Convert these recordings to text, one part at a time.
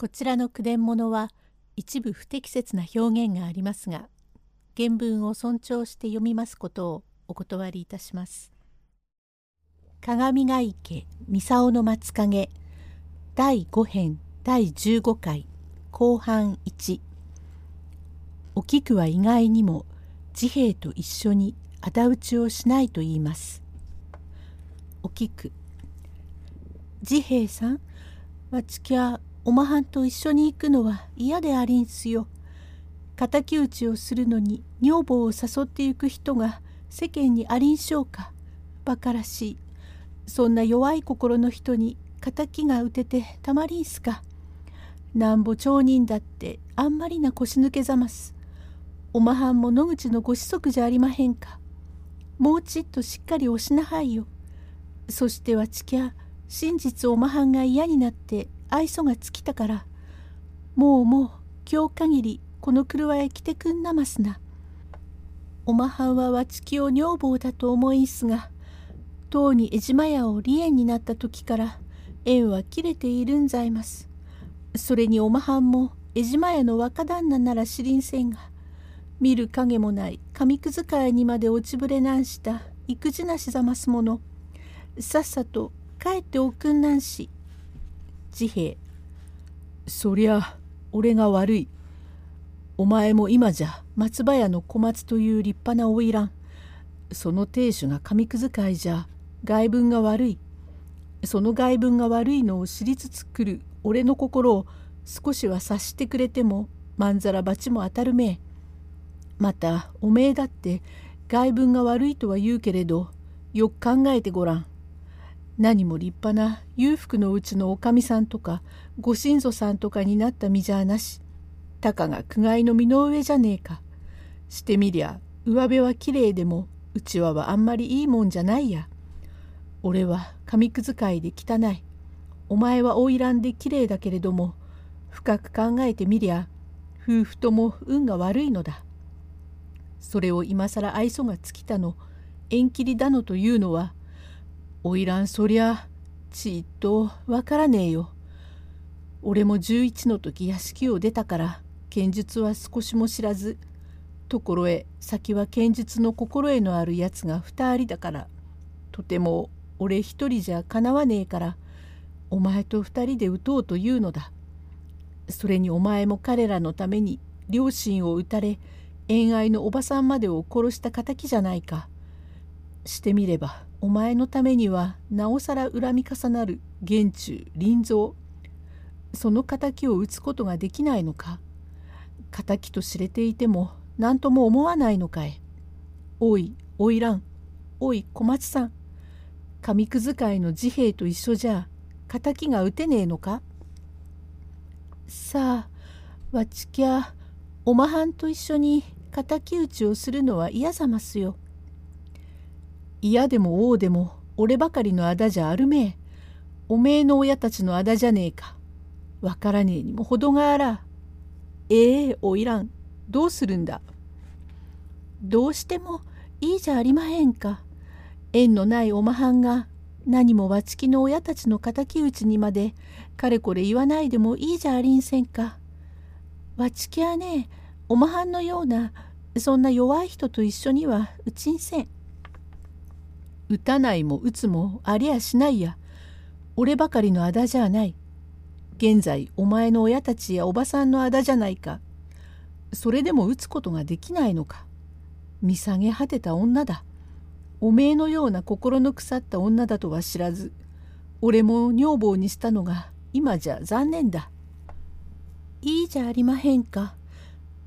こちらの句伝物は一部不適切な表現がありますが原文を尊重して読みますことをお断りいたします。鏡ヶ池三竿の松影第5編第15回後半1お菊は意外にも治兵衛と一緒に仇討ちをしないと言います。お菊治兵衛さんわちきゃおまはんと一緒に行くのは嫌でありんすよ。敵討ちをするのに女房を誘ってゆく人が世間にありんしょうか。バカらしい。そんな弱い心の人に敵が打ててたまりんすか。なんぼ町人だってあんまりな腰抜けざます。おまはんも野口のご子息じゃありまへんか。もうちっとしっかりおしなはいよ。そしてはちきゃ真実おまはんが嫌になって愛想が尽きたからもうもう今日限りこの車へ来てくんなますな。おまはんはわちきを女房だと思いすがとうに江島屋を離縁になった時から縁は切れているんざいます。それにおまはんも江島屋の若旦那なら知りんせんが見る影もない紙くずかいにまで落ちぶれなんした育児なしざますものさっさと帰っておくんなんし治兵衛そりゃ俺が悪い。お前も今じゃ松葉屋の小松という立派な花魁。その亭主が紙くずかいじゃ外文が悪い。その外文が悪いのを知りつつ来る俺の心を少しは察してくれてもまんざら罰も当たるめ。えまたおめえだって外文が悪いとは言うけれどよく考えてごらん。何も立派な裕福のうちのおかみさんとかご親祖さんとかになった身じゃなし。たかが苦外の身の上じゃねえか。してみりゃ上辺はきれいでもうちわはあんまりいいもんじゃないや。俺は紙くずかいで汚い。お前は花魁できれいだけれども深く考えてみりゃ夫婦とも運が悪いのだ。それを今更愛想が尽きたの。縁切りだのというのは花魁そりゃちっとわからねえよ。俺も11の時屋敷を出たから剣術は少しも知らずところへ先は剣術の心得のあるやつが2人だからとても俺一人じゃかなわねえからお前と2人で撃とうというのだ。それにお前も彼らのために両親を撃たれ遠愛のおばさんまでを殺した敵じゃないか。してみればお前のためにはなおさら恨み重なる玄中臨蔵。その敵を討つことができないのか？敵と知れていても何とも思わないのかい？おい花魁おい小松さん。紙くず会の治兵衛と一緒じゃ敵が撃てねえのか？さあわちきゃおまはんと一緒に敵討ちをするのは嫌ざますよ。嫌でも王でも俺ばかりの仇じゃあるめえ。おめえの親たちの仇じゃねえか。わからねえにも程があら。ええおいらん。どうするんだ。どうしてもいいじゃありまへんか。縁のないおまはんが何もわちきの親たちの敵討ちにまでかれこれ言わないでもいいじゃありんせんか。わちきはねおまはんのようなそんな弱い人と一緒にはうちんせん。打たないも打つもありゃしないや。俺ばかりの仇じゃない。現在お前の親たちやおばさんの仇じゃないか。それでも打つことができないのか。見下げ果てた女だ。おめえのような心の腐った女だとは知らず、俺も女房にしたのが今じゃ残念だ。いいじゃありまへんか。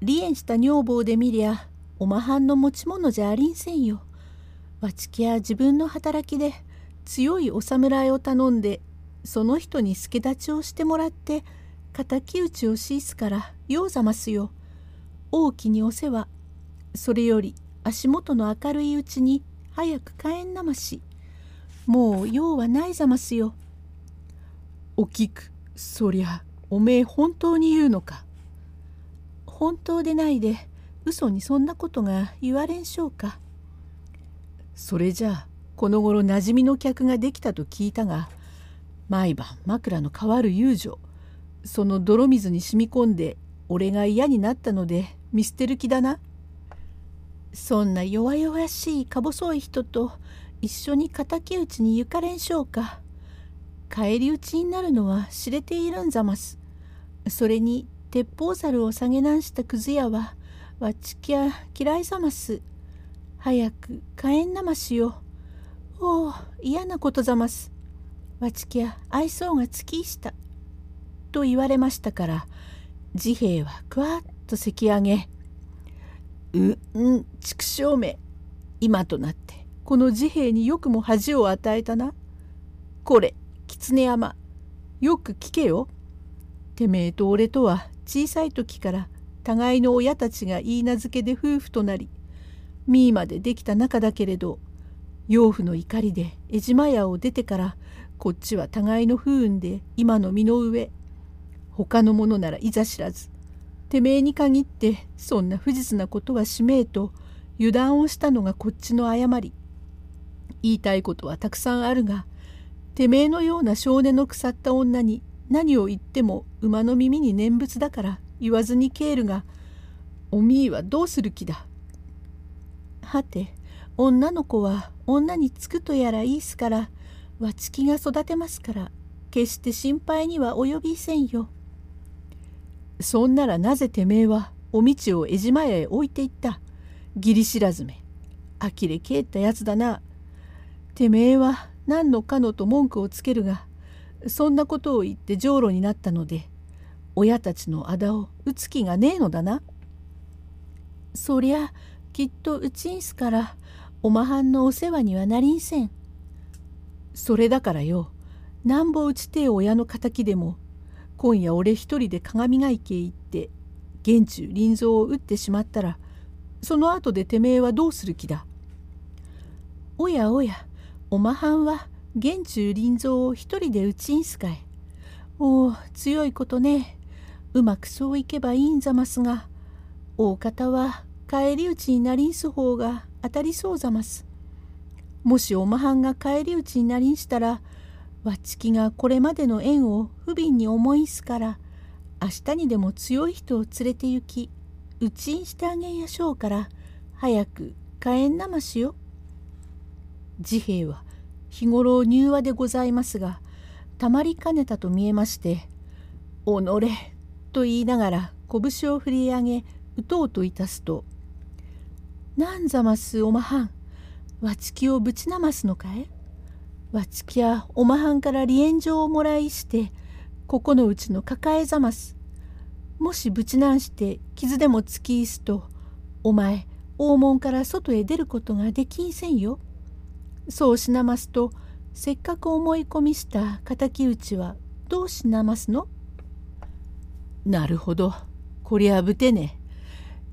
離縁した女房で見りゃ、おまはんの持ち物じゃありんせんよ。わちきや自分の働きで強いお侍を頼んでその人に助太刀をしてもらって敵討ちをしいすからようざますよ。大きにお世話それより足元の明るいうちに早く帰んなましもう用はないざますよ。おきくそりゃおめえ本当に言うのか。本当でないで嘘にそんなことが言われんしょうか。それじゃあこの頃馴染みの客ができたと聞いたが毎晩枕の変わる遊女その泥水に染み込んで俺が嫌になったので見捨てる気だな。そんな弱々しいか細い人と一緒に敵討ちに行かれんしょうか。返り討ちになるのは知れているんざます。それに鉄砲猿を下げなんしたくず屋はわちきゃ嫌いざます。早く帰んなましよ。おお嫌なことざます。わちきゃ愛想がつきいした。と言われましたから治兵衛はくわっとせき上げ「ううん畜生め今となってこの治兵衛によくも恥を与えたな。これ狐山よく聞けよ。てめえと俺とは小さい時から互いの親たちが言い名付けで夫婦となりみーまでできた仲だけれど養父の怒りで江島屋を出てからこっちは互いの不運で今の身の上他の者ならいざ知らずてめえに限ってそんな不実なことはしめえと油断をしたのがこっちの誤り。言いたいことはたくさんあるがてめえのような少年の腐った女に何を言っても馬の耳に念仏だから言わずに帰るがおみーはどうする気だ？はて女の子は女につくとやらいいすからわちきが育てますから決して心配には及びせんよ。そんならなぜてめえはおみちを江島屋へ置いていった？義理知らずめ呆れ返ったやつだな。てめえは何のかのと文句をつけるがそんなことを言ってじょうろになったので親たちのあだを打つ気がねえのだな。そりゃきっとうちんすからおまはんのお世話にはなりんせん。それだからよなんぼうちてえ親の敵でも今夜俺一人で鏡ヶ池へ行って玄中臨蔵を打ってしまったらその後でてめえはどうする気だ？おやおやおまはんは玄中臨蔵を一人で打ちんすかい。おお強いことねうまくそういけばいいんざますが大方は返り討ちになりんす方が当たりそうざます。もしおまはんが返り討ちになりんしたらわちきがこれまでの縁を不憫に思いすから明日にでも強い人を連れて行きうちんしてあげんやしょうから早く帰んなましよ。治兵衛は日頃柔和でございますがたまりかねたと見えまして「おのれ」と言いながら拳を振り上げ打とうといたすと「なんざますおまはん？わちきをぶちなますのかい？わちきやおまはんから離縁状をもらいしてここのうちの抱えざます。もしぶちなんして傷でもつきいすとお前大門から外へ出ることができんせんよ。そうしなますとせっかく思い込みした敵討ちはどうしなますの？なるほど。こりゃぶてね。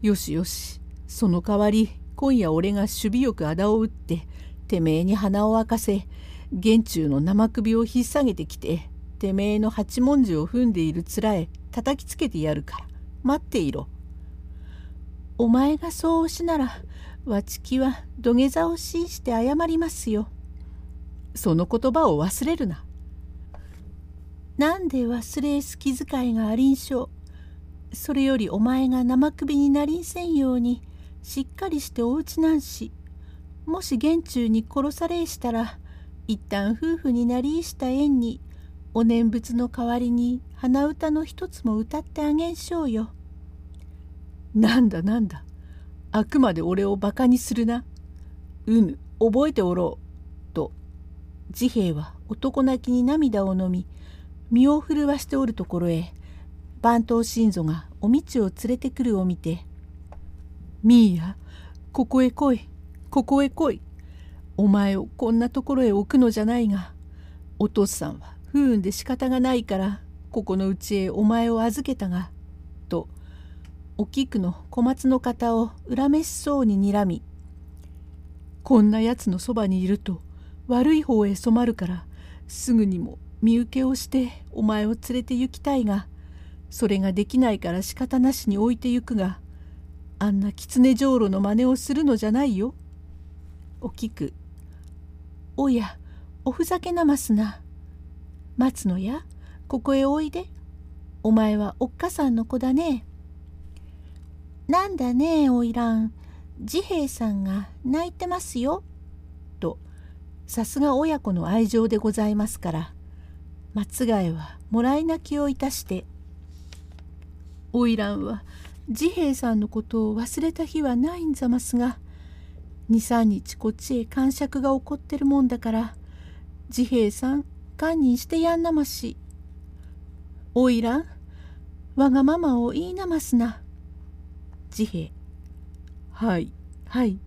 よしよし。その代わり今夜俺が守備よくあだを打っててめえに鼻を明かせ玄中の生首を引っ提げてきててめえの八文字を踏んでいる面へ叩きつけてやるから待っていろ。お前がそうしならわちきは土下座をしして謝りますよ。その言葉を忘れるな。なんで忘れす気遣いがありんしょう。それよりお前が生首になりんせんようにしっかりしておうちなんしもし玄中に殺されしたら一旦夫婦になりした縁にお念仏の代わりに鼻歌の一つも歌ってあげんしょうよ。なんだなんだあくまで俺をバカにするな。うぬ覚えておろう。と治兵衛は男泣きに涙をのみ身を震わしておるところへ番頭信祖がおみちを連れてくるを見て「みーやここへ来いここへ来い。お前をこんなところへ置くのじゃないがお父さんは不運で仕方がないからここのうちへお前を預けたが」とお菊の小松の肩を恨めしそうににらみ「こんなやつのそばにいると悪い方へ染まるからすぐにも身請けをしてお前を連れて行きたいがそれができないから仕方なしに置いてゆくがあんな狐じょうろの真似をするのじゃないよ」。お菊おやおふざけなますな。待つのやここへおいで。お前はおっかさんの子だね。なんだねえおいらん。治兵衛さんが泣いてますよ。とさすが親子の愛情でございますから松ヶ谷はもらい泣きをいたして「花魁は治兵衛さんのことを忘れた日はないんざますが23日こっちへ感触が起こってるもんだから治兵衛さん堪忍してやんなまし。花魁わがままを言いなますな。治兵はいはい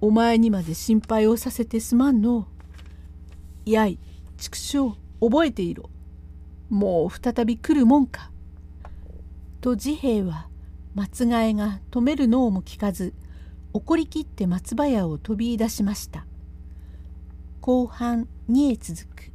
お前にまで心配をさせてすまんの。やい畜生覚えていろ。もう再び来るもんか。と治兵衛は松替えが止めるのをも聞かず怒りきって松葉屋を飛び出しました。後半2へ続く。